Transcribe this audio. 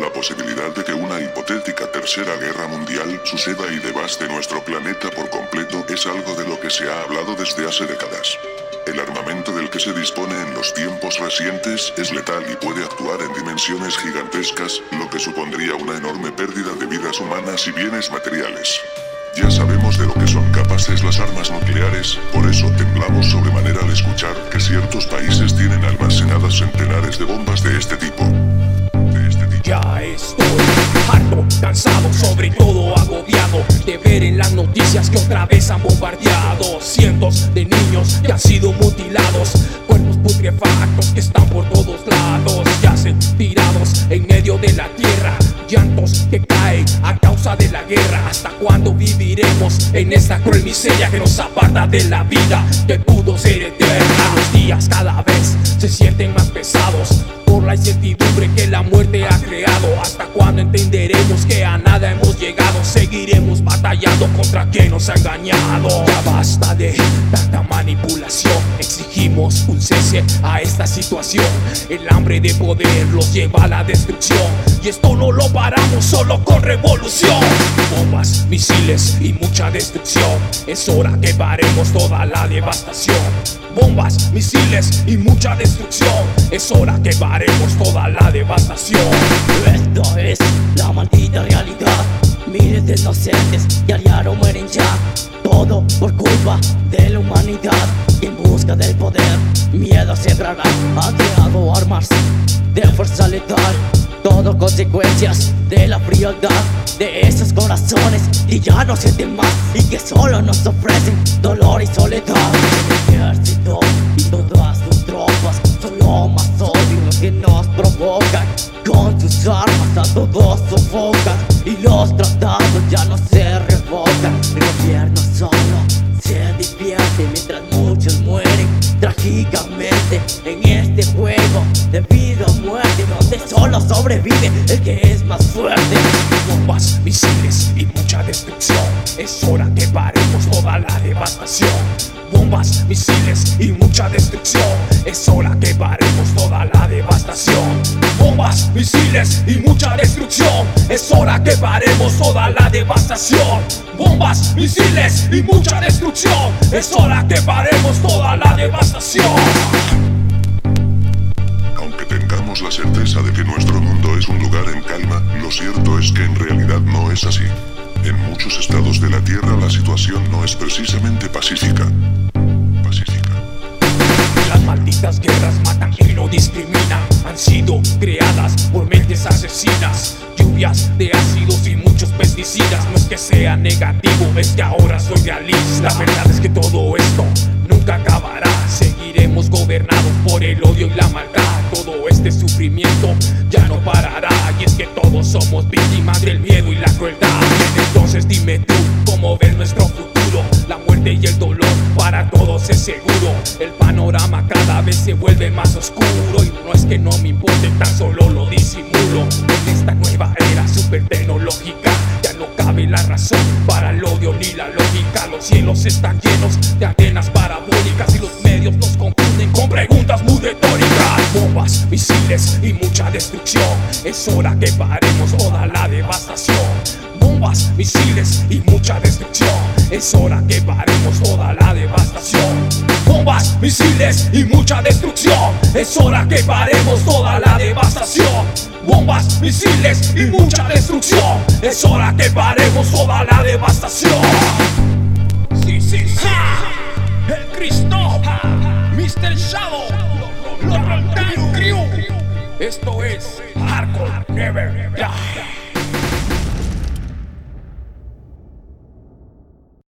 la posibilidad de que una hipotética tercera guerra mundial suceda y devaste nuestro planeta por completo es algo de lo que se ha hablado desde hace décadas. El armamento del que se dispone en los tiempos recientes es letal y puede actuar en dimensiones gigantescas, lo que supondría una enorme pérdida de vidas humanas y bienes materiales. Ya sabemos de lo que son capaces las armas nucleares, por eso temblamos sobremanera al escuchar que ciertos países tienen almacenadas centenares de bombas de este tipo. Estoy harto, cansado, sobre todo agobiado de ver en las noticias que otra vez han bombardeado cientos de niños que han sido mutilados, cuerpos putrefactos que están por todos lados, yacen tirados en medio de la tierra, llantos que caen a causa de la guerra. ¿Hasta cuándo viviremos en esta cruel miseria que nos aparta de la vida que pudo ser eterna? Los días cada vez se sienten más pesados la incertidumbre que la muerte ha creado. ¿Hasta cuándo entenderemos que a nada hemos llegado? Seguiremos batallando contra quien nos ha engañado. Ya basta de tanta manipulación. Un cese a esta situación. El hambre de poder los lleva a la destrucción. Y esto no lo paramos solo con revolución. Bombas, misiles y mucha destrucción. Es hora que paremos toda la devastación. Bombas, misiles y mucha destrucción. Es hora que paremos toda la devastación. Esto es la maldita realidad. Miles de inocentes diario mueren ya. Todo por culpa de la humanidad. Busca del poder, miedo sembrará. Han creado armas de fuerza letal. Todo consecuencias de la frialdad de esos corazones y ya no sienten más y que solo nos ofrecen dolor y soledad. El ejército y todas sus tropas son lo más odio que nos provocan. Con sus armas a todos sofocan y los tratados ya no se revocan. El gobierno solo se divierte mientras muchos mueren en este juego de vida o muerte donde solo sobrevive el que es más fuerte. Bombas, misiles y mucha destrucción. Es hora que paremos toda la devastación. Bombas, misiles y mucha destrucción. Es hora que paremos toda la misiles y mucha destrucción. Es hora que paremos toda la devastación. Bombas, misiles y mucha destrucción. Es hora que paremos toda la devastación. Aunque tengamos la certeza de que nuestro mundo es un lugar en calma, lo cierto es que en realidad no es así. En muchos estados de la Tierra la situación no es precisamente pacífica. Pacífica. Las malditas guerras matan no discriminan. Han sido creadas por mentes asesinas. Lluvias de ácidos y muchos pesticidas. No es que sea negativo, es que ahora soy realista. La verdad es que todo esto nunca acabará. Seguiremos gobernados por el odio y la maldad. Todo este sufrimiento ya no parará. Y es que todos somos víctimas del miedo y la crueldad. Entonces dime tú, ¿cómo ves nuestro futuro? La muerte y el dolor para todos es seguro. El panorama cada vez se vuelve más oscuro. Y no es que no me importe, tan solo lo disimulo. En esta nueva era super tecnológica, ya no cabe la razón para el odio ni la lógica. Los cielos están llenos de antenas parabólicas y los medios nos confunden con preguntas muy retóricas. Bombas, misiles y mucha destrucción. Es hora que paremos toda la devastación. Bombas, misiles y mucha destrucción. Es hora que paremos toda la devastación. Bombas, misiles y mucha destrucción. Es hora que paremos toda la devastación. Bombas, misiles y mucha destrucción. Es hora que paremos toda la devastación. Sí, sí, sí. El Cristo, Mr. Shadow, los Crew. Esto es Hardcore Never